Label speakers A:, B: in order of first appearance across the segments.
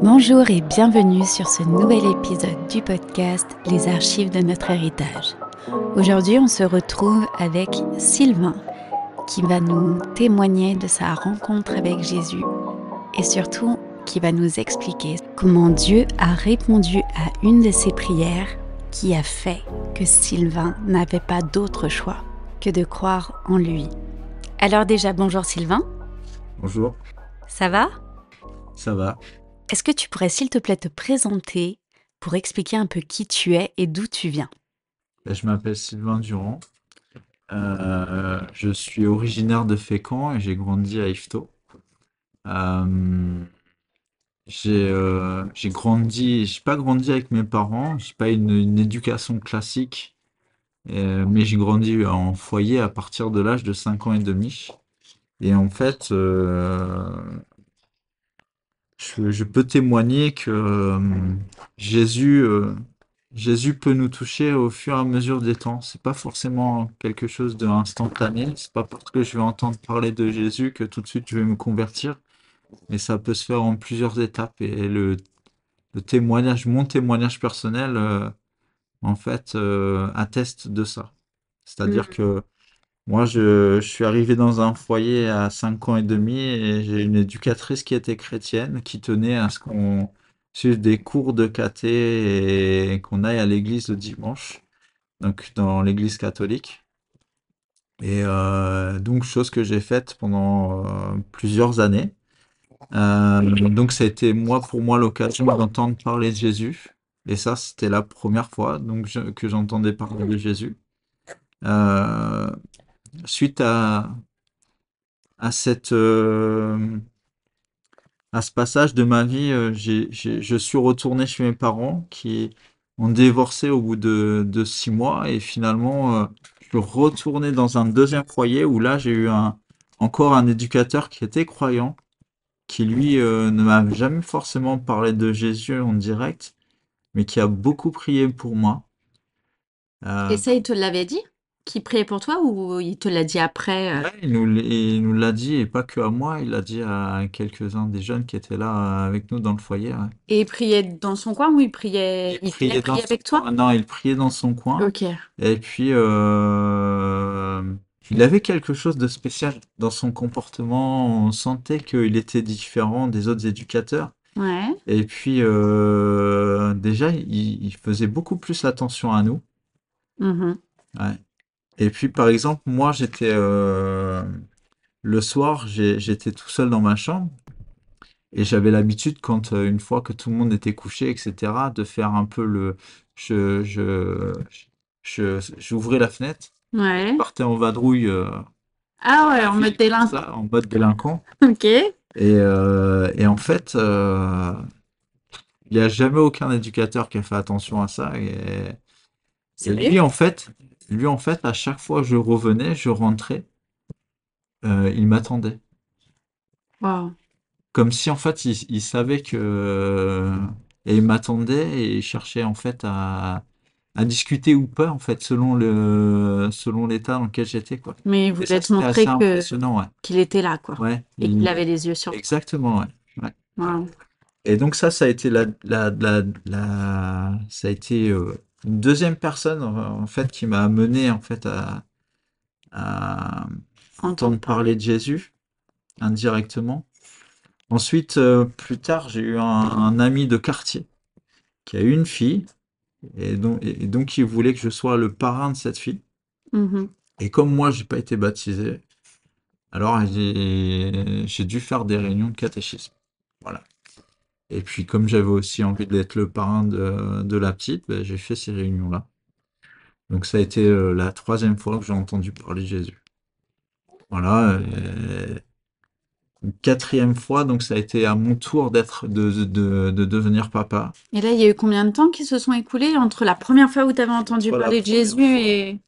A: Bonjour et bienvenue sur ce nouvel épisode du podcast Les archives de notre héritage. Aujourd'hui, on se retrouve avec Sylvain qui va nous témoigner de sa rencontre avec Jésus et surtout qui va nous expliquer comment Dieu a répondu à une de ses prières qui a fait que Sylvain n'avait pas d'autre choix que de croire en lui. Alors déjà, bonjour Sylvain.
B: Bonjour.
A: Ça va?
B: Ça va.
A: Est-ce que tu pourrais s'il te plaît te présenter pour expliquer un peu qui tu es et d'où tu viens?
B: Ben, Je m'appelle Sylvain Durand. Euh, je suis originaire de Fécamp et j'ai grandi à Yvetot. Euh, euh, j'ai grandi, j'ai pas grandi avec mes parents, j'ai pas une, une éducation classique, mais j'ai grandi en foyer à partir de l'âge de 5 ans et demi. Et en fait, euh, je, peux témoigner que euh, Jésus, euh, Jésus peut nous toucher au fur et à mesure des temps. C'est pas forcément quelque chose d'instantané. C'est pas parce que je vais entendre parler de Jésus que tout de suite je vais me convertir. Mais ça peut se faire en plusieurs étapes. Et le, témoignage, mon témoignage personnel, en fait, atteste de ça. C'est-à-dire mmh. que moi, je, suis arrivé dans un foyer à 5 ans et demi et j'ai une éducatrice qui était chrétienne, qui tenait à ce qu'on suive des cours de caté et qu'on aille à l'église le dimanche, donc dans l'église catholique. Et euh, donc, chose que j'ai faite pendant euh, plusieurs années. Euh, donc, ça a été moi, pour moi l'occasion d'entendre parler de Jésus. Et ça, c'était la première fois donc, que j'entendais parler de Jésus suite à, à, cette, euh, à ce passage de ma vie, euh, je suis retourné chez mes parents qui ont divorcé au bout de, de six mois et finalement, euh, je suis retourné dans un deuxième foyer où là, j'ai eu un, encore un éducateur qui était croyant, qui lui ne m'a jamais forcément parlé de Jésus en direct, mais qui a beaucoup prié pour moi.
A: Et ça, il te l'avait dit? Qui priait pour toi ou il te l'a dit après
B: euh? il nous, l'a dit, et pas que à moi, il l'a dit à quelques-uns des jeunes qui étaient là avec nous dans le foyer.
A: Et il priait dans son coin ou il priait, il, priait, avec toi?
B: Non, il priait dans son coin.
A: Ok.
B: Et puis, euh, il avait quelque chose de spécial dans son comportement. On sentait qu'il était différent des autres éducateurs.
A: Ouais.
B: Et puis, euh, déjà, il, faisait beaucoup plus attention à nous.
A: Mmh
B: ouais. Et puis, par exemple, moi, j'étais euh, le soir, j'étais tout seul dans ma chambre et j'avais l'habitude, quand euh, une fois que tout le monde était couché, etc., de faire un peu le. Je, je, j'ouvrais la fenêtre,
A: je
B: partais en vadrouille euh,
A: Ah ouais, en mode délinquant.
B: en mode délinquant.
A: Ok.
B: Et, et en fait, il n'y a jamais aucun éducateur qui a fait attention à ça. Et, et lui, en fait, lui, en fait, à chaque fois que je revenais, je rentrais, euh, il m'attendait. Comme si, en fait, il, savait que... et il m'attendait et il cherchait, en fait, à, discuter ou pas, en fait, selon le selon l'état dans lequel j'étais, quoi.
A: Mais vous êtes montré qu'il était là, quoi.
B: Ouais.
A: Et qu'il avait les yeux sur
B: Exactement, ouais. Et donc ça, ça a été la, la, la, ça a été euh, une deuxième personne en fait qui m'a amené en fait à, entendre parler de Jésus indirectement. Ensuite, euh, plus tard, j'ai eu un, ami de quartier qui a eu une fille et donc, et donc il voulait que je sois le parrain de cette fille.
A: Mmh
B: et comme moi, j'ai pas été baptisé, alors j'ai dû faire des réunions de catéchisme. Voilà. Et puis, comme j'avais aussi envie d'être le parrain de, la petite, ben, j'ai fait ces réunions-là. Donc, ça a été euh, la troisième fois que j'ai entendu parler de Jésus. Voilà. une quatrième fois, donc ça a été à mon tour d'être de, devenir papa.
A: Et là, il y a eu combien de temps qui se sont écoulés? Entre la première fois où tu avais entendu parler de Jésus et...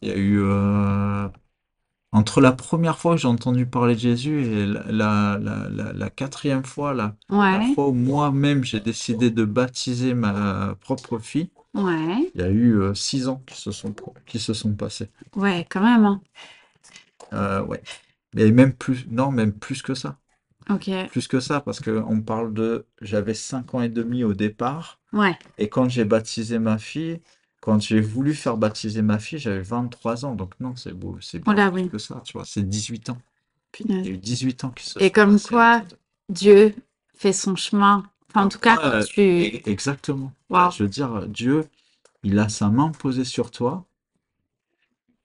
B: Il y a eu euh, entre la première fois que j'ai entendu parler de Jésus et la, la, quatrième fois, la, fois où moi-même j'ai décidé de baptiser ma propre fille,
A: il
B: y a eu euh, six ans qui se sont, qui se sont passés.
A: Ouais, quand même. Hein.
B: Euh, ouais. Et même plus, non, même plus que ça.
A: Ok.
B: Plus que ça, parce qu'on parle de... J'avais 5 ans et demi au départ,
A: Ouais.
B: et quand j'ai baptisé ma fille, quand j'ai voulu faire baptiser ma fille, j'avais 23 ans. Donc non, c'est beau, c'est bien plus
A: oui.
B: que ça, tu vois. C'est 18 ans. Il y a eu 18 ans qui se
A: Et
B: sont
A: comme
B: passés
A: quoi,
B: entre.
A: Dieu fait son chemin. Enfin, en tout cas, quand tu...
B: e- exactement. Je veux dire, Dieu, il a sa main posée sur toi,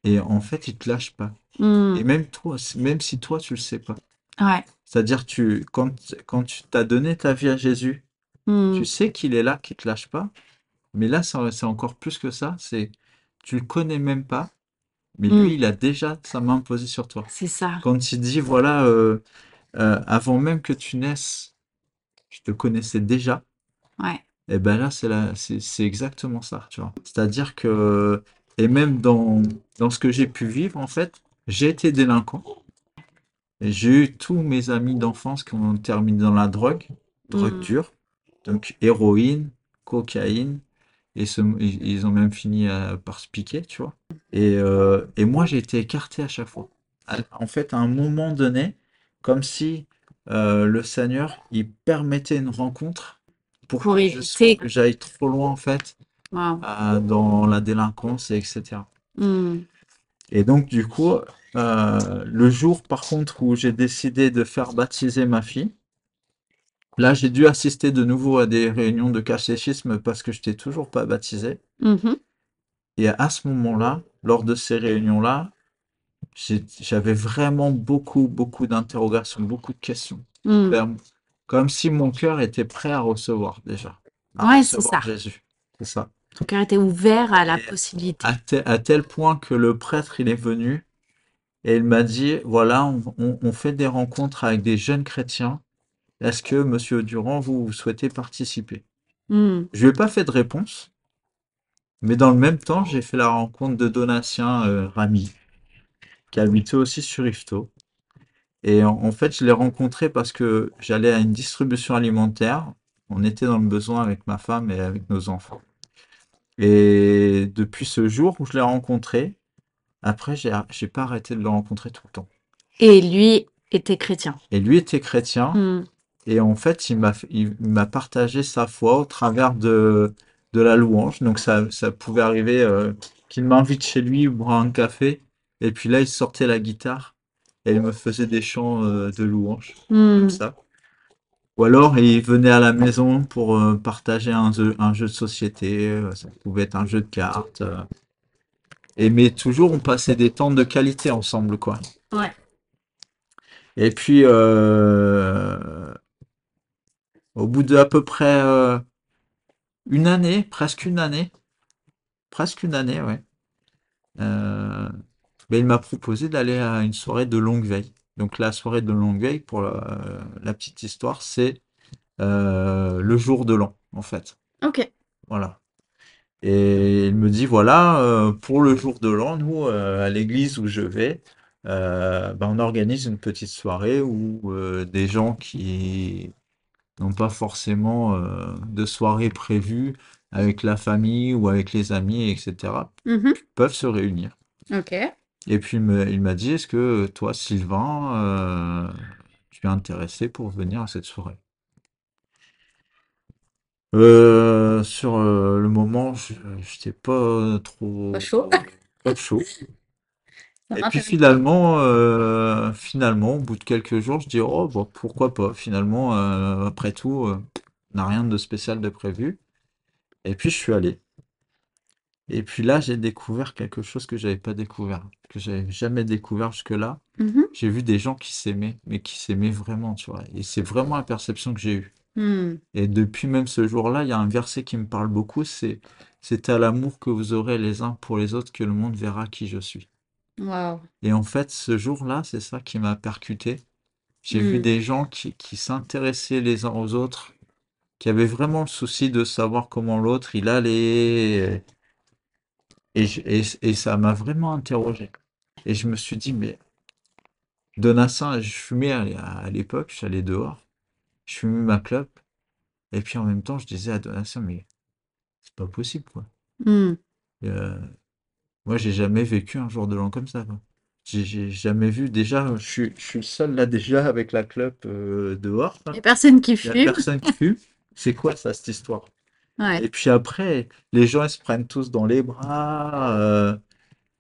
B: et en fait, il te lâche pas.
A: Hmm.
B: Et même toi, si- même si toi, tu le sais pas.
A: Ouais.
B: C'est-à-dire, tu, quand, quand tu t'as donné ta vie à Jésus,
A: Hmm.
B: tu sais qu'il est là, qu'il te lâche pas. Mais là, c'est encore plus que ça. C'est, tu le connais même pas, mais
A: Hmm.
B: lui, il a déjà sa main posée sur toi.
A: C'est ça.
B: Quand il dit, voilà, euh, euh, avant même que tu naisses, je te connaissais déjà.
A: Ouais.
B: Et ben là, c'est la, c'est, exactement ça, tu vois. C'est-à-dire que, et même dans, dans ce que j'ai pu vivre, en fait, j'ai été délinquant. J'ai eu tous mes amis d'enfance qui ont terminé dans la drogue, drogue
A: Hmm.
B: dure, donc héroïne, cocaïne, et se- ils ont même fini à- par se piquer, tu vois. Et, euh, et moi, j'ai été écarté à chaque fois. En fait, à un moment donné, comme si euh, le Seigneur, il permettait une rencontre pour
A: Pour
B: que j'aille trop loin, en fait, dans la délinquance, et etc.
A: Hmm.
B: Et donc, du coup, euh, le jour, par contre, où j'ai décidé de faire baptiser ma fille, là, j'ai dû assister de nouveau à des réunions de catéchisme parce que je n'étais toujours pas baptisé.
A: Mhm.
B: Et à ce moment-là, lors de ces réunions-là, j'avais vraiment beaucoup, beaucoup d'interrogations, beaucoup de questions.
A: Hmm.
B: Comme, comme si mon cœur était prêt à recevoir déjà, à
A: Ouais, c'est ça.
B: Jésus. C'est ça.
A: Ton cœur était ouvert à la
B: Et
A: possibilité.
B: à, te- à tel point que le prêtre, il est venu et il m'a dit, voilà, on, on- on fait des rencontres avec des jeunes chrétiens. Est-ce que, Monsieur Durand, vous, vous souhaitez participer?
A: Hmm.
B: Je lui ai pas fait de réponse, mais dans le même temps, j'ai fait la rencontre de Donatien euh, Ramy, qui habitait aussi sur Yvetot. Et en, en fait, je l'ai rencontré parce que j'allais à une distribution alimentaire. On était dans le besoin avec ma femme et avec nos enfants. Et depuis ce jour où je l'ai rencontré, après, j'ai, j'ai pas arrêté de le rencontrer tout le temps.
A: Et lui était chrétien.
B: Et lui était chrétien.
A: Hmm.
B: Et en fait, il m'a, il m'a partagé sa foi au travers de, de la louange. Donc, ça, ça pouvait arriver euh, qu'il m'invite chez lui boire un café. Et puis là, il sortait la guitare et il me faisait des chants euh, de louange,
A: Hmm.
B: comme ça. Ou alors, il venait à la maison pour euh, partager un jeu, un jeu de société. Ça pouvait être un jeu de cartes. Et mais toujours, on passait des temps de qualité ensemble, quoi.
A: Ouais.
B: Et puis, euh, au bout de à peu près euh, une année, presque une année, presque une année, ouais, euh, ben, il m'a proposé d'aller à une soirée de longue veille. Donc la soirée de longue veille, pour la, la petite histoire, c'est euh, le jour de l'an, en fait.
A: Ok.
B: Voilà. Et il me dit, voilà, euh, pour le jour de l'an, nous, à l'église où je vais, ben, on organise une petite soirée où des gens qui n'ont pas forcément euh, de soirée prévue avec la famille ou avec les amis, etc.,
A: Mhm.
B: peuvent se réunir.
A: Ok.
B: Et puis il m'a dit, est-ce que toi, Sylvain, euh, tu es intéressé pour venir à cette soirée? Euh, sur euh, le moment, je j'étais pas trop
A: Pas chaud.
B: pas chaud. Et puis finalement, euh, finalement, au bout de quelques jours, je dis, oh, bon, pourquoi pas? Finalement, euh, après tout, euh, on n'a rien de spécial de prévu. Et puis je suis allé. Et puis là, j'ai découvert quelque chose que j'avais pas découvert, que j'avais jamais découvert jusque-là.
A: Mhm.
B: J'ai vu des gens qui s'aimaient, mais qui s'aimaient vraiment, tu vois. Et c'est vraiment la perception que j'ai eue.
A: Hmm.
B: Et depuis même ce jour-là, il y a un verset qui me parle beaucoup, c'est c'est à l'amour que vous aurez les uns pour les autres que le monde verra qui je suis.
A: Waouh.
B: Et en fait, ce jour-là, c'est ça qui m'a percuté. J'ai vu
A: Hmm.
B: des gens qui, qui s'intéressaient les uns aux autres, qui avaient vraiment le souci de savoir comment l'autre il allait. Et, je- et, et ça m'a vraiment interrogé. Et je me suis dit, mais Donassin, je fumais à, à l'époque, j'allais dehors, je fumais ma clope, et puis en même temps, je disais à Donatien, mais c'est pas possible, quoi.
A: Hmm.
B: Euh, moi, j'ai jamais vécu un jour de l'an comme ça, quoi. j'ai j'ai jamais vu. Déjà, je suis, je suis le seul là déjà avec la clope euh, dehors. là.
A: Il n'y a personne qui
B: Il y a
A: fume.
B: personne qui fume. C'est quoi ça, cette histoire?
A: Ouais.
B: Et puis après, les gens, ils se prennent tous dans les bras. euh,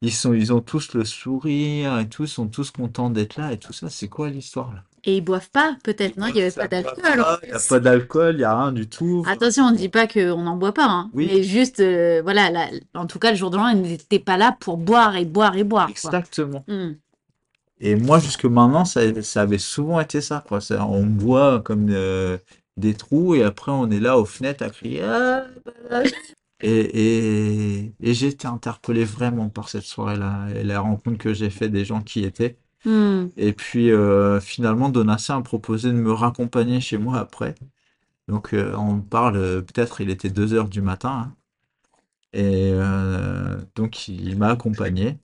B: ils sont, ils ont tous le sourire et tout, ils sont tous contents d'être là et tout ça. C'est quoi l'histoire là?
A: Et ils boivent pas, peut-être, non? Il n'y avait pas d'alcool
B: Il n'y a pas d'alcool, il n'y a rien du tout.
A: Attention, on ne dit pas qu'on n'en boit pas, hein.
B: Oui.
A: Mais juste, euh, voilà, en tout cas, le jour de l'an, ils n'étaient pas là pour boire et boire et boire, quoi.
B: Exactement.
A: Hmm.
B: Et moi, jusque maintenant, ça, ça avait souvent été ça, quoi. Ça, on boit comme euh, des trous et après, on est là aux fenêtres à crier. Ah, bah. Et, et, et j'ai été interpellé vraiment par cette soirée-là et la rencontre que j'ai fait des gens qui étaient.
A: Hmm.
B: Et puis, euh, finalement, Donatien a proposé de me raccompagner chez moi après. Donc, euh, on parle, euh, peut-être, il était 2 heures du matin. hein. Et donc, il, m'a accompagné.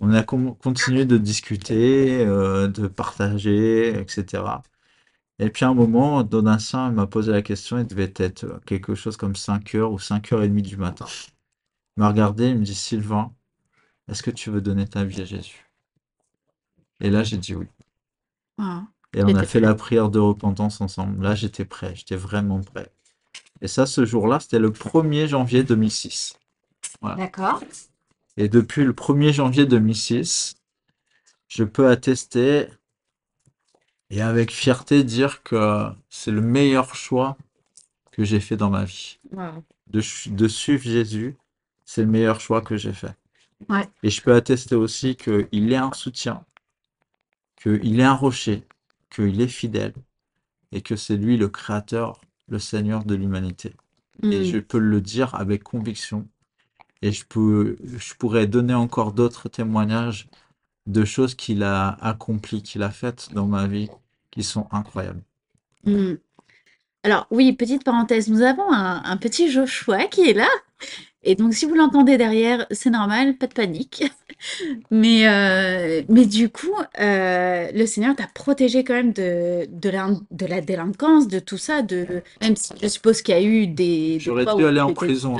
B: On a continué de discuter, de partager, etc. Et puis à un moment, Donatien m'a posé la question, il devait être quelque chose comme 5 heures ou 5 heures et demie du matin. Il m'a regardé, il me dit, Sylvain, est-ce que tu veux donner ta vie à Jésus? Et là, j'ai dit oui.
A: Wow.
B: Et on a fait la prière de repentance ensemble. Là, j'étais prêt, j'étais vraiment prêt. Et ça, ce jour-là, c'était le 1er janvier 2006. Voilà.
A: D'accord.
B: Et depuis le 1er janvier 2006, je peux attester et avec fierté dire que c'est le meilleur choix que j'ai fait dans ma vie.
A: Wow.
B: De, suivre Jésus, c'est le meilleur choix que j'ai fait.
A: Ouais.
B: Et je peux attester aussi qu'il est un soutien, qu'il est un rocher, qu'il est fidèle et que c'est lui le créateur, le Seigneur de l'humanité. Et
A: Hmm.
B: je peux le dire avec conviction. Et je peux, je pourrais donner encore d'autres témoignages de choses qu'il a accomplies, qu'il a faites dans ma vie, qui sont incroyables.
A: Hmm. Alors, oui, petite parenthèse, nous avons un, un petit Joshua qui est là. Et donc, si vous l'entendez derrière, c'est normal, pas de panique. Mais, euh, mais du coup, euh, le Seigneur t'a protégé quand même de, de la, de la délinquance, de tout ça, de, même si je suppose qu'il y a eu des, des
B: J'aurais dû aller en prison.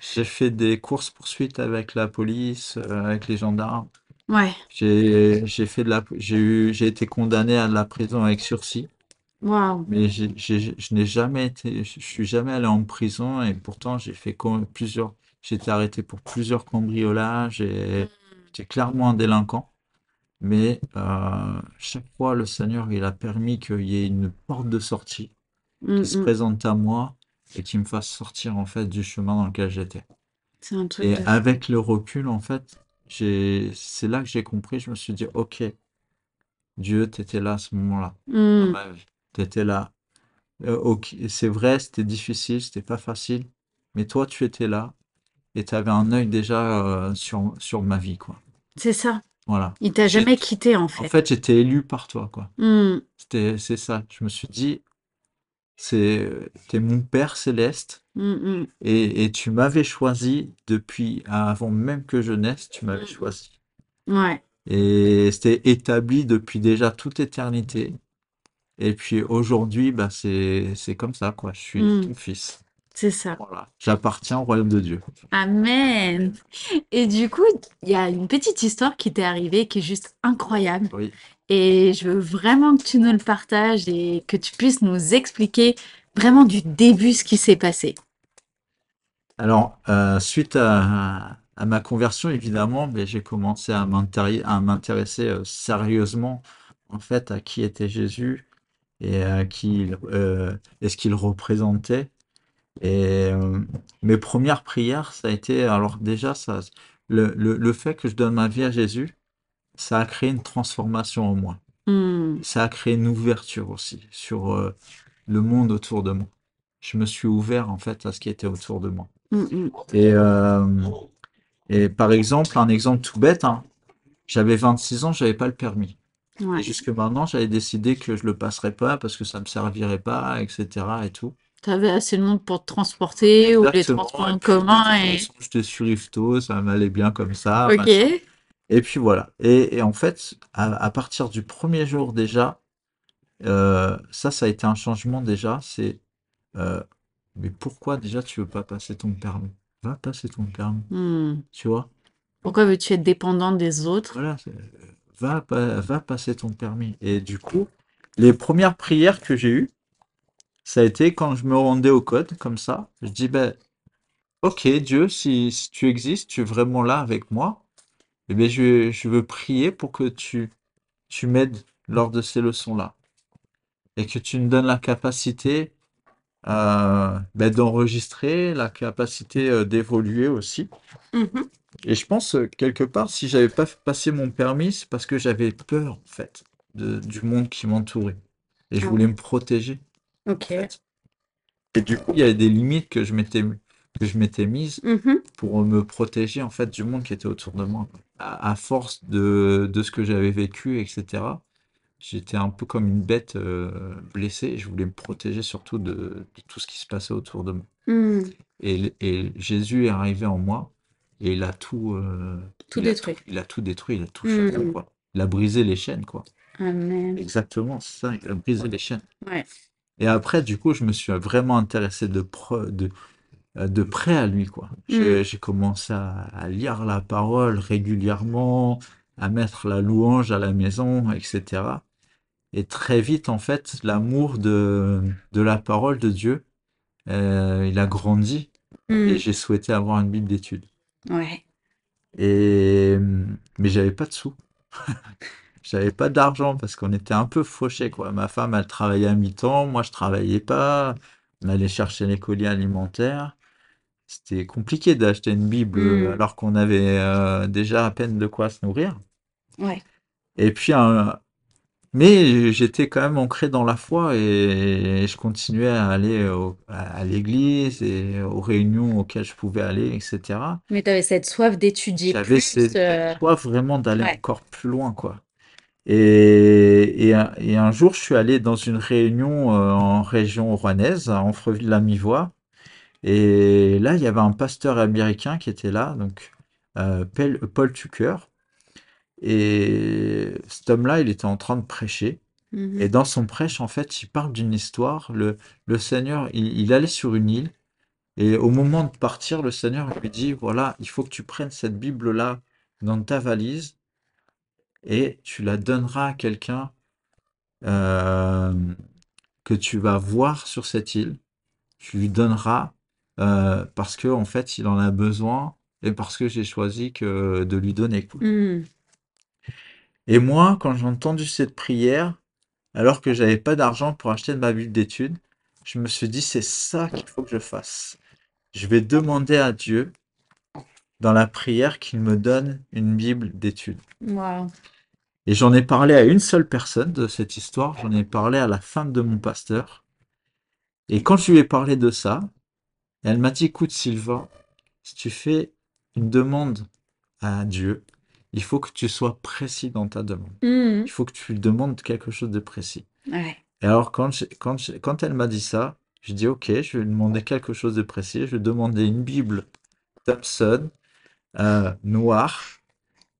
B: J'ai fait des courses-poursuites avec la police, euh, avec les gendarmes.
A: Ouais,
B: J'ai, j'ai fait de la, j'ai eu, j'ai été condamné à de la prison avec sursis.
A: Waouh.
B: Mais j'ai, j'ai- je n'ai jamais été, je suis jamais allé en prison et pourtant j'ai fait plusieurs, j'ai été arrêté pour plusieurs cambriolages et j'étais clairement un délinquant. Mais euh, chaque fois, le Seigneur, il a permis qu'il y ait une porte de sortie
A: Hmm,
B: qui se
A: hmm.
B: présente à moi et qui me fasse sortir en fait du chemin dans lequel j'étais.
A: C'est un truc
B: Et
A: de...
B: avec le recul, en fait, j'ai, c'est là que j'ai compris, je me suis dit, ok, Dieu, t'étais là à ce moment-là, dans
A: Hmm.
B: ma vie. T'étais là. Euh, c'est vrai, c'était difficile, c'était pas facile, mais toi, tu étais là et tu avais un œil déjà euh, sur, sur ma vie, quoi.
A: C'est ça.
B: Voilà.
A: Il t'a jamais quitté, en
B: En
A: fait.
B: fait, j'étais élu par toi, quoi.
A: Hmm.
B: C'était, c'est ça. Je me suis dit, c'est, t'es mon Père céleste
A: Hmm, hmm.
B: et, et tu m'avais choisi depuis avant même que je naisse, tu m'avais choisi.
A: Ouais.
B: Et c'était établi depuis déjà toute éternité. Et puis aujourd'hui, bah c'est c'est comme ça, quoi. Je suis
A: Hmm.
B: ton fils.
A: C'est ça.
B: Voilà. J'appartiens au royaume de Dieu.
A: Amen. Et du coup, il y a une petite histoire qui t'est arrivée qui est juste incroyable.
B: Oui.
A: Et je veux vraiment que tu nous le partages et que tu puisses nous expliquer vraiment du début ce qui s'est passé.
B: Alors, euh, suite à, à ma conversion, évidemment, ben, j'ai commencé à m'intéresser, à m'intéresser euh, sérieusement, en fait, à qui était Jésus et à qui il, euh, et ce qu'il représentait. Et euh, mes premières prières, ça a été, alors déjà, ça, le, le, le fait que je donne ma vie à Jésus, ça a créé une transformation en moi.
A: Hmm.
B: Ça a créé une ouverture aussi sur euh, le monde autour de moi. Je me suis ouvert en fait à ce qui était autour de moi.
A: Hmm, hmm.
B: Et, euh, et par exemple, un exemple tout bête, hein, j'avais 26 ans, j'avais pas le permis.
A: Ouais.
B: Et jusque maintenant, j'avais décidé que je le passerais pas parce que ça me servirait pas, etc. et tout.
A: T'avais assez de monde pour te transporter ou les
B: Exactement.
A: transports
B: Et
A: en
B: puis, de
A: commun
B: toute
A: et...
B: façon, j'étais sur Ifto, ça m'allait bien comme ça.
A: Ok.
B: machin. Et puis voilà. Et, et en fait, à, à partir du premier jour déjà, euh, ça, ça a été un changement déjà. C'est, euh, mais pourquoi déjà tu veux pas passer ton permis? Va passer ton permis,
A: Hmm.
B: tu vois?
A: Pourquoi veux-tu être dépendant des autres?
B: Voilà, c'est, va, va passer ton permis. Et du coup, les premières prières que j'ai eues, ça a été quand je me rendais au code, comme ça. Je dis, ben, ok, Dieu, si, tu existes, tu es vraiment là avec moi, eh bien, je, je veux prier pour que tu, tu m'aides lors de ces leçons-là. Et que tu me donnes la capacité euh, ben, d'enregistrer, la capacité euh, d'évoluer aussi.
A: Mhm.
B: Et je pense, euh, quelque part, si j'avais pas passer mon permis, c'est parce que j'avais peur, en fait, de, du monde qui m'entourait. Et je
A: Ah
B: voulais me protéger,
A: Ok.
B: en fait. Et du coup, il y avait des limites que je m'étais, que je m'étais mises
A: Mhm.
B: pour me protéger, en fait, du monde qui était autour de moi. À, à force de, de ce que j'avais vécu, etc., j'étais un peu comme une bête euh, blessée et je voulais me protéger surtout de, de tout ce qui se passait autour de moi.
A: Hmm.
B: Et, et Jésus est arrivé en moi et il a tout, euh,
A: Tout
B: il a
A: détruit.
B: il a tout détruit, il a tout
A: Hmm.
B: changé, quoi. Il a brisé les chaînes, quoi.
A: Amen.
B: Exactement, c'est ça, il a brisé les chaînes.
A: Ouais.
B: Et après, du coup, je me suis vraiment intéressé de, pre- de, euh, de près à lui, quoi. J'ai j'ai commencé à, à lire la parole régulièrement, à mettre la louange à la maison, etc. Et très vite, en fait, l'amour de, de la parole de Dieu, euh, il a grandi
A: Hmm.
B: et j'ai souhaité avoir une Bible d'études.
A: Ouais.
B: Et, mais j'avais pas de sous. J'avais pas d'argent parce qu'on était un peu fauchés, quoi. Ma femme, elle travaillait à mi-temps, moi, je travaillais pas. On allait chercher les colis alimentaires. C'était compliqué d'acheter une Bible
A: Hmm.
B: alors qu'on avait euh, déjà à peine de quoi se nourrir.
A: Ouais.
B: Et puis, un- mais j'étais quand même ancré dans la foi et je continuais à aller au- à à l'église et aux réunions auxquelles je pouvais aller, etc.
A: Mais tu avais cette soif d'étudier
B: J'avais
A: plus.
B: cette
A: euh,
B: soif vraiment d'aller
A: Ouais.
B: encore plus loin, quoi. Et, et, un, et un jour, je suis allé dans une réunion euh, en région rouennaise, à Amfreville-la-Mivoie. Et là, il y avait un pasteur américain qui était là, donc euh, Pel- Paul Tucker. Et cet homme-là, il était en train de prêcher.
A: mhm.
B: Et dans son prêche, en fait, il parle d'une histoire. Le, le Seigneur, il, il allait sur une île. Et au moment de partir, le Seigneur lui dit, voilà, il faut que tu prennes cette Bible-là dans ta valise et tu la donneras à quelqu'un euh, que tu vas voir sur cette île. Tu lui donneras euh, parce que en fait, il en a besoin et parce que j'ai choisi que de lui donner. quoi.
A: Hmm.
B: Et moi, quand j'ai entendu cette prière, alors que j'avais pas d'argent pour acheter ma Bible d'études, je me suis dit, c'est ça qu'il faut que je fasse. Je vais demander à Dieu dans la prière qu'il me donne une Bible d'études.
A: Wow.
B: Et j'en ai parlé à une seule personne de cette histoire, j'en ai parlé à la femme de mon pasteur. Et quand je lui ai parlé de ça, elle m'a dit, écoute Sylvain, si tu fais une demande à Dieu, il faut que tu sois précis dans ta demande.
A: Hmm.
B: Il faut que tu lui demandes quelque chose de précis.
A: Ouais.
B: Et alors quand, elle m'a dit ça, j'ai dit, ok, je vais lui demander quelque chose de précis. Je vais demander une Bible Thompson, euh, noire,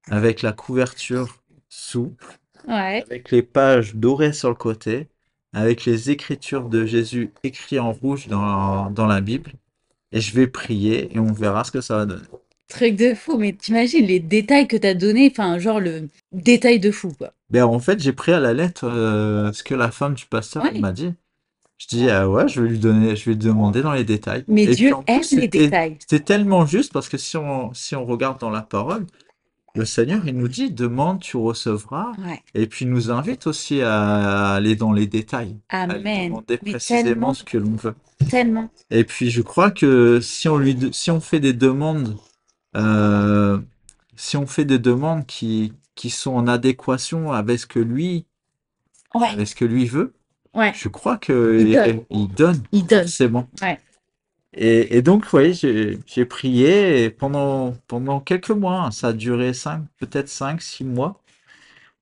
B: avec la couverture souple.
A: Ouais.
B: avec les pages dorées sur le côté, avec les écritures de Jésus écrites en rouge dans, dans la Bible. Et je vais prier et on verra ce que ça va donner.
A: Truc de fou, mais t'imagines les détails que t'as donnés, enfin, genre le détail de fou, quoi.
B: Ben, en fait, j'ai pris à la lettre euh, ce que la femme du pasteur
A: Ouais.
B: m'a dit. Je dis, ah ouais, je vais lui donner, je vais lui demander dans les détails.
A: Mais
B: Et
A: Dieu
B: plus,
A: aime les détails.
B: C'était tellement juste parce que si on, si on regarde dans la parole, le Seigneur, il nous dit, demande, tu recevras.
A: Ouais.
B: Et puis, il nous invite aussi à aller dans les détails, à lui
A: Amen.
B: demander
A: Mais
B: précisément ce que l'on veut.
A: tellement.
B: Et puis je crois que si on lui, si on fait des demandes, euh, si on fait des demandes qui, qui sont en adéquation avec ce que lui,
A: Ouais.
B: avec ce que lui veut,
A: Ouais.
B: je crois que
A: Il
B: il,
A: donne.
B: il donne
A: Il donne.
B: forcément.
A: Ouais.
B: Et, et donc, oui, j'ai, j'ai prié et pendant, pendant quelques mois, hein, ça a duré cinq, peut-être cinq, six mois.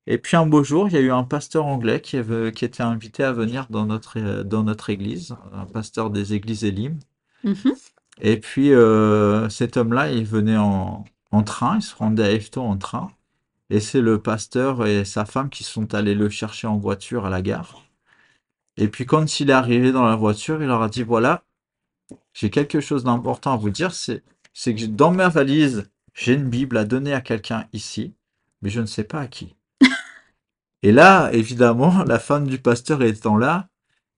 B: Et puis un beau jour, il y a eu un pasteur anglais qui, avait- qui était invité à venir dans notre, dans notre église, un pasteur des églises Elim.
A: Mhm.
B: Et puis euh, cet homme-là, il venait en, en train, il se rendait à Efton en train. Et c'est le pasteur et sa femme qui sont allés le chercher en voiture à la gare. Et puis quand il est arrivé dans la voiture, il leur a dit, voilà, j'ai quelque chose d'important à vous dire, c'est, que dans ma valise, j'ai une Bible à donner à quelqu'un ici, mais je ne sais pas à qui. Et là, évidemment, la femme du pasteur étant là,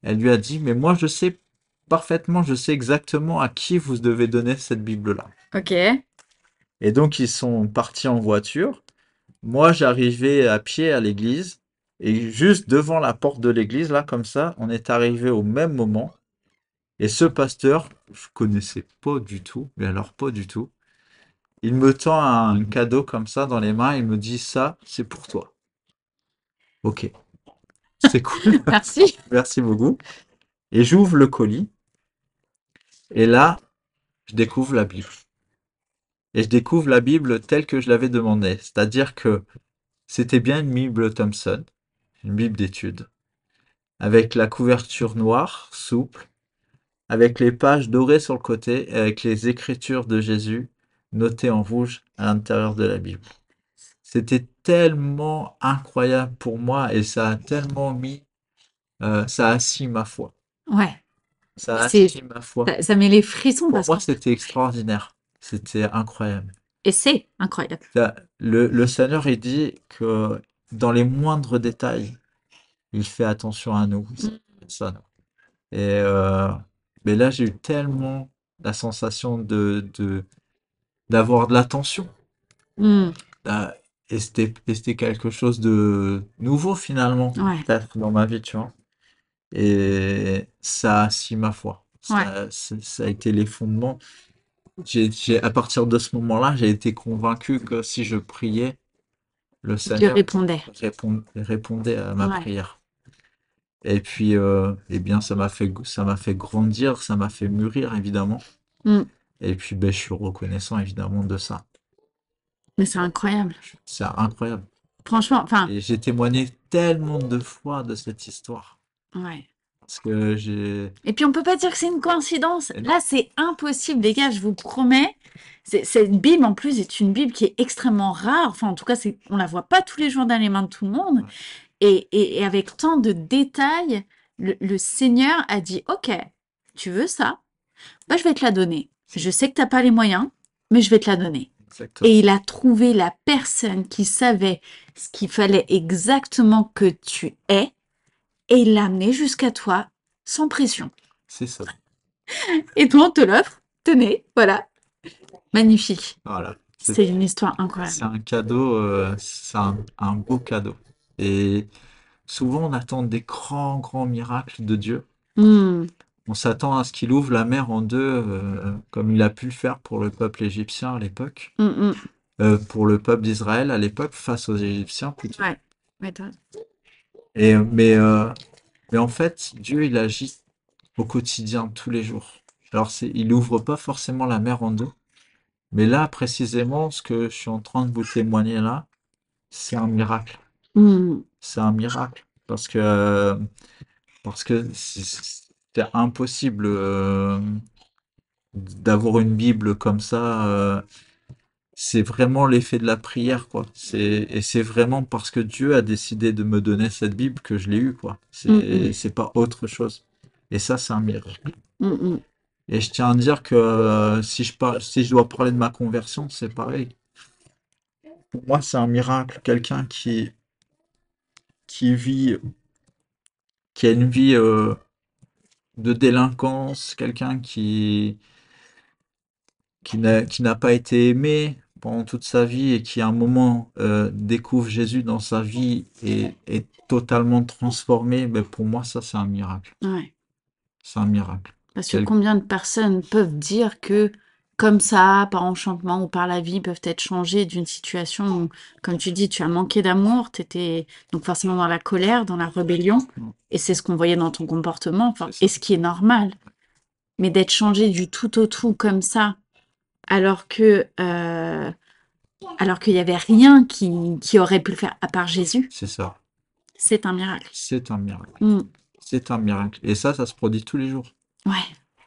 B: elle lui a dit, mais moi je sais parfaitement, je sais exactement à qui vous devez donner cette Bible-là.
A: Ok.
B: Et donc ils sont partis en voiture. Moi, j'arrivais à pied à l'église. Et juste devant la porte de l'église, là, comme ça, on est arrivé au même moment. Et ce pasteur, je connaissais pas du tout, mais alors pas du tout. Il me tend un cadeau comme ça dans les mains. Il me dit ça, c'est pour toi. Ok. C'est cool.
A: Merci.
B: Merci beaucoup. Et j'ouvre le colis. Et là, je découvre la Bible. Et je découvre la Bible telle que je l'avais demandé. C'est-à-dire que c'était bien une Bible Thompson, une Bible d'études, avec la couverture noire, souple, avec les pages dorées sur le côté, avec les écritures de Jésus notées en rouge à l'intérieur de la Bible. C'était tellement incroyable pour moi et ça a tellement mis, euh, ça a assis ma foi.
A: Ouais.
B: Ça a
A: C'est-
B: assis ma foi.
A: Ça, ça met les frissons
B: Pour
A: parce
B: moi,
A: que
B: c'était extraordinaire. C'était incroyable.
A: et c'est incroyable.
B: Le, le Seigneur, il dit que dans les moindres détails, il fait attention à nous. nous. Et euh, mais là, j'ai eu tellement la sensation de, de- d'avoir de l'attention. Ah, Et c'était, et c'était quelque chose de nouveau finalement,
A: Ouais.
B: peut-être dans ma vie, tu vois. Et ça a assis ma foi. Ça, ça- ça a été les fondements. J'ai, j'ai- à partir de ce moment-là, j'ai été convaincu que si je priais, le Seigneur
A: répondait.
B: répond- répondait à ma
A: Ouais.
B: prière. Et puis, euh, eh bien, ça m'a fait, ça m'a fait grandir, ça m'a fait mûrir, évidemment.
A: Mm.
B: Et puis, ben, je suis reconnaissant, évidemment, de ça.
A: Mais c'est incroyable.
B: C'est incroyable.
A: Franchement, enfin,
B: j'ai témoigné tellement de fois de cette histoire.
A: Ouais.
B: Parce que j'ai...
A: Et puis on peut pas dire que c'est une coïncidence. Là, c'est impossible, les gars, je vous promets. C'est- Cette Bible, en plus, est une Bible qui est extrêmement rare. Enfin, en tout cas, c'est, on la voit pas tous les jours dans les mains de tout le monde.
B: Ouais.
A: Et, et- et avec tant de détails, le, le Seigneur a dit, OK, tu veux ça? Bah, je vais te la donner. Je sais que t'as pas les moyens, mais je vais te la donner.
B: Exactement.
A: Et il a trouvé la personne qui savait ce qu'il fallait exactement que tu aies et il l'a amené jusqu'à toi sans pression.
B: C'est ça.
A: Et toi, on te l'offre. Tenez, voilà. Magnifique.
B: Voilà. C'est
A: C'est une histoire
B: c'est
A: incroyable.
B: un cadeau, euh, c'est un, un beau cadeau. Et souvent, on attend des grands, grands miracles de Dieu.
A: Hmm,
B: On s'attend à ce qu'il ouvre la mer en deux, euh, comme il a pu le faire pour le peuple égyptien à l'époque,
A: hmm, hmm.
B: euh, pour le peuple d'Israël à l'époque, face aux Égyptiens plutôt.
A: Ouais.
B: Et, mais, euh, mais en fait, Dieu, il agit au quotidien, tous les jours. Alors, il ouvre pas forcément la mer en deux, mais là, précisément, ce que je suis en train de vous témoigner là, c'est un miracle.
A: Hmm,
B: C'est un miracle. Parce que, parce que c'est c'est impossible euh, d'avoir une Bible comme ça. euh, c'est vraiment l'effet de la prière, quoi. C'est, et c'est vraiment parce que Dieu a décidé de me donner cette Bible que je l'ai eue, quoi. C'est,
A: Mm, mm.
B: pas autre chose. Et ça, c'est un miracle.
A: hmm.
B: Et je tiens à dire que euh, si je parle, si je dois parler de ma conversion, c'est pareil. Pour moi, c'est un miracle. Quelqu'un qui, qui vit, qui a une vie euh, de délinquance, quelqu'un qui, qui n'a pas été aimé pendant toute sa vie et qui à un moment euh, découvre Jésus dans sa vie et est totalement transformé, ben pour moi, ça, c'est un miracle.
A: Ouais.
B: C'est un miracle.
A: Parce que
B: Quel-
A: combien de personnes peuvent dire que, comme ça, par enchantement ou par la vie, peuvent être changées d'une situation où, comme tu dis, tu as manqué d'amour, tu étais donc forcément dans la colère, dans la rébellion, et c'est ce qu'on voyait dans ton comportement, enfin, et ce qui est normal. Mais d'être changé du tout au tout comme ça, alors que, euh, alors qu'il n'y avait rien qui, qui aurait pu le faire à part Jésus,
B: C'est ça.
A: c'est un miracle.
B: C'est un miracle.
A: Mm.
B: C'est un miracle. Et ça, ça se produit tous les jours.
A: Ouais,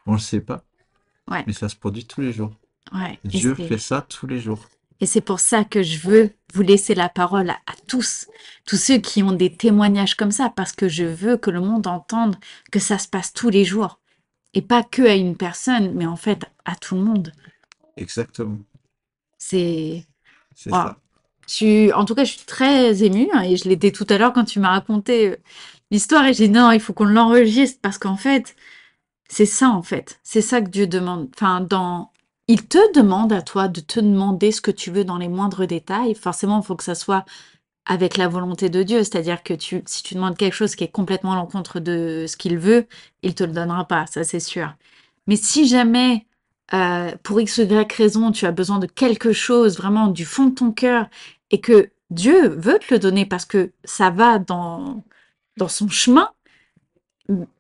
B: On le sait pas,
A: ouais,
B: mais ça se produit tous les jours.
A: ouais.
B: Dieu fait ça tous les jours.
A: Et c'est pour ça que je veux vous laisser la parole à, à tous, tous ceux qui ont des témoignages comme ça, parce que je veux que le monde entende que ça se passe tous les jours. Et pas que à une personne, mais en fait à tout le monde.
B: Exactement.
A: C'est.
B: C'est
A: Wow.
B: ça.
A: Suis- En tout cas, je suis très émue hein, et je l'étais tout à l'heure quand tu m'as raconté euh, l'histoire et j'ai dit non, il faut qu'on l'enregistre parce qu'en fait, c'est ça en fait. C'est ça que Dieu demande. Enfin, dans... Il te demande à toi de te demander ce que tu veux dans les moindres détails. Forcément, il faut que ça soit avec la volonté de Dieu. C'est-à-dire que tu, si tu demandes quelque chose qui est complètement à l'encontre de ce qu'il veut, il te le donnera pas, ça c'est sûr. Mais si jamais, euh, pour X ou Y raison, tu as besoin de quelque chose vraiment du fond de ton cœur et que Dieu veut te le donner parce que ça va dans, dans son chemin,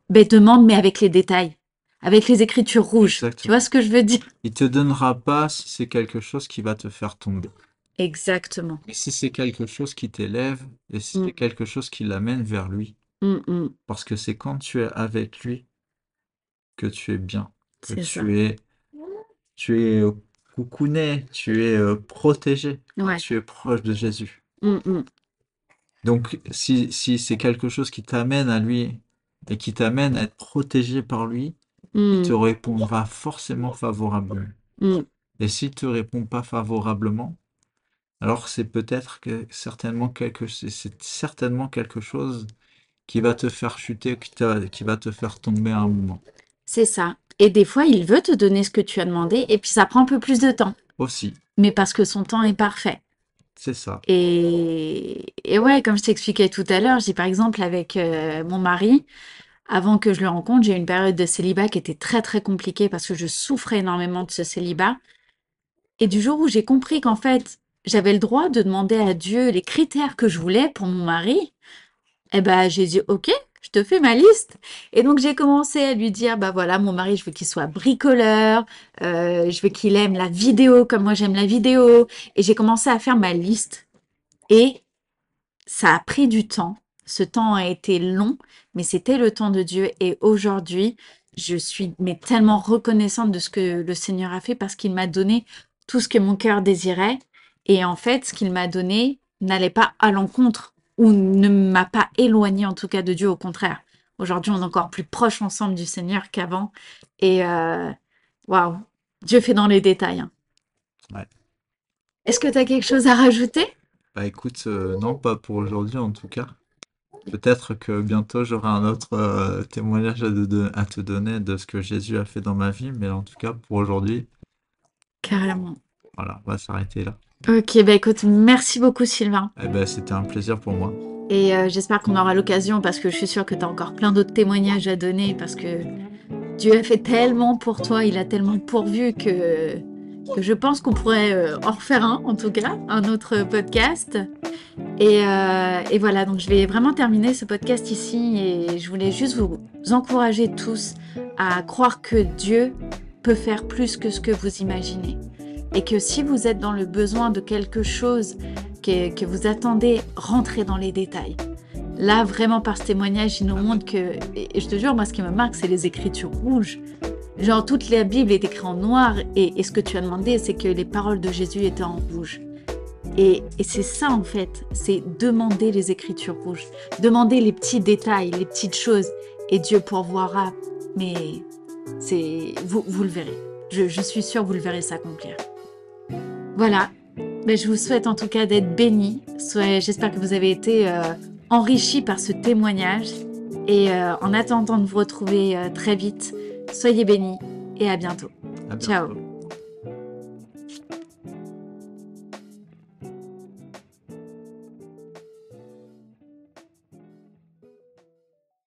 A: ben demande, mais avec les détails, avec les écritures rouges. Tu vois ce que je veux dire?
B: Il te donnera pas si c'est quelque chose qui va te faire tomber.
A: Exactement.
B: Si c'est quelque chose qui t'élève et si
A: Mm.
B: c'est quelque chose qui l'amène vers lui.
A: Mm, mm.
B: Parce que c'est quand tu es avec lui que tu es bien, que
A: ça.
B: tu es, tu es euh, coucouné, tu es euh, protégé,
A: Ouais.
B: tu es proche de Jésus.
A: Mm, mm.
B: Donc, si, si c'est quelque chose qui t'amène à lui et qui t'amène à être protégé par lui, il te
A: Mm,
B: répondra forcément favorablement.
A: mm.
B: Et s'il te répond pas favorablement, alors c'est peut-être que certainement quelque, c'est c'est certainement quelque chose qui va te faire chuter, qui t'a- qui va te faire tomber à un moment
A: C'est ça. Et des fois, il veut te donner ce que tu as demandé et puis ça prend un peu plus de temps.
B: aussi.
A: Mais parce que son temps est parfait.
B: C'est ça.
A: Et, et ouais, comme je t'expliquais tout à l'heure, j'ai par exemple avec euh, mon mari, avant que je le rencontre, j'ai eu une période de célibat qui était très très compliquée parce que je souffrais énormément de ce célibat. Et du jour où j'ai compris qu'en fait, j'avais le droit de demander à Dieu les critères que je voulais pour mon mari, eh ben j'ai dit OK, je te fais ma liste. Et donc j'ai commencé à lui dire bah voilà, mon mari, je veux qu'il soit bricoleur, euh, je veux qu'il aime la vidéo comme moi j'aime la vidéo. Et j'ai commencé à faire ma liste. Et ça a pris du temps. Ce temps a été long, mais c'était le temps de Dieu. Et aujourd'hui, je suis mais tellement reconnaissante de ce que le Seigneur a fait parce qu'il m'a donné tout ce que mon cœur désirait. Et en fait, ce qu'il m'a donné n'allait pas à l'encontre ou ne m'a pas éloigné en tout cas de Dieu, au contraire. Aujourd'hui, on est encore plus proches ensemble du Seigneur qu'avant. Et euh, waouh, Dieu fait dans les détails. hein.
B: Ouais.
A: Est-ce que tu as quelque chose à rajouter?
B: Bah écoute, euh, non, pas pour aujourd'hui en tout cas. Peut-être que bientôt j'aurai un autre euh, témoignage à, de- de- à te donner de ce que Jésus a fait dans ma vie, mais en tout cas pour aujourd'hui,
A: Carrément.
B: voilà, on va s'arrêter là.
A: Ok, bah écoute, merci beaucoup Sylvain.
B: Eh ben, c'était un plaisir pour moi.
A: Et euh, j'espère qu'on aura l'occasion, parce que je suis sûre que tu as encore plein d'autres témoignages à donner, parce que Dieu a fait tellement pour toi, il a tellement pourvu que, que je pense qu'on pourrait euh, en refaire un, en tout cas, un autre podcast. Et, euh, et voilà, donc je vais vraiment terminer ce podcast ici, et je voulais juste vous encourager tous à croire que Dieu peut faire plus que ce que vous imaginez. Et que si vous êtes dans le besoin de quelque chose que, vous attendez, rentrez dans les détails. Là, vraiment, par ce témoignage, il nous montre que, et je te jure, moi, ce qui me marque, c'est les écritures rouges. Genre, toute la Bible est écrite en noir, et, ce que tu as demandé, c'est que les paroles de Jésus étaient en rouge. Et, c'est ça, en fait, c'est demander les écritures rouges, demander les petits détails, les petites choses, et Dieu pourvoira. Mais c'est, vous, vous le verrez. Je, je suis sûre, vous le verrez s'accomplir. Voilà. Ben, je vous souhaite en tout cas d'être bénis. J'espère que vous avez été euh, enrichis par ce témoignage. Et euh, en attendant de vous retrouver euh, très vite, soyez bénis et à bientôt.
B: À
A: Ciao.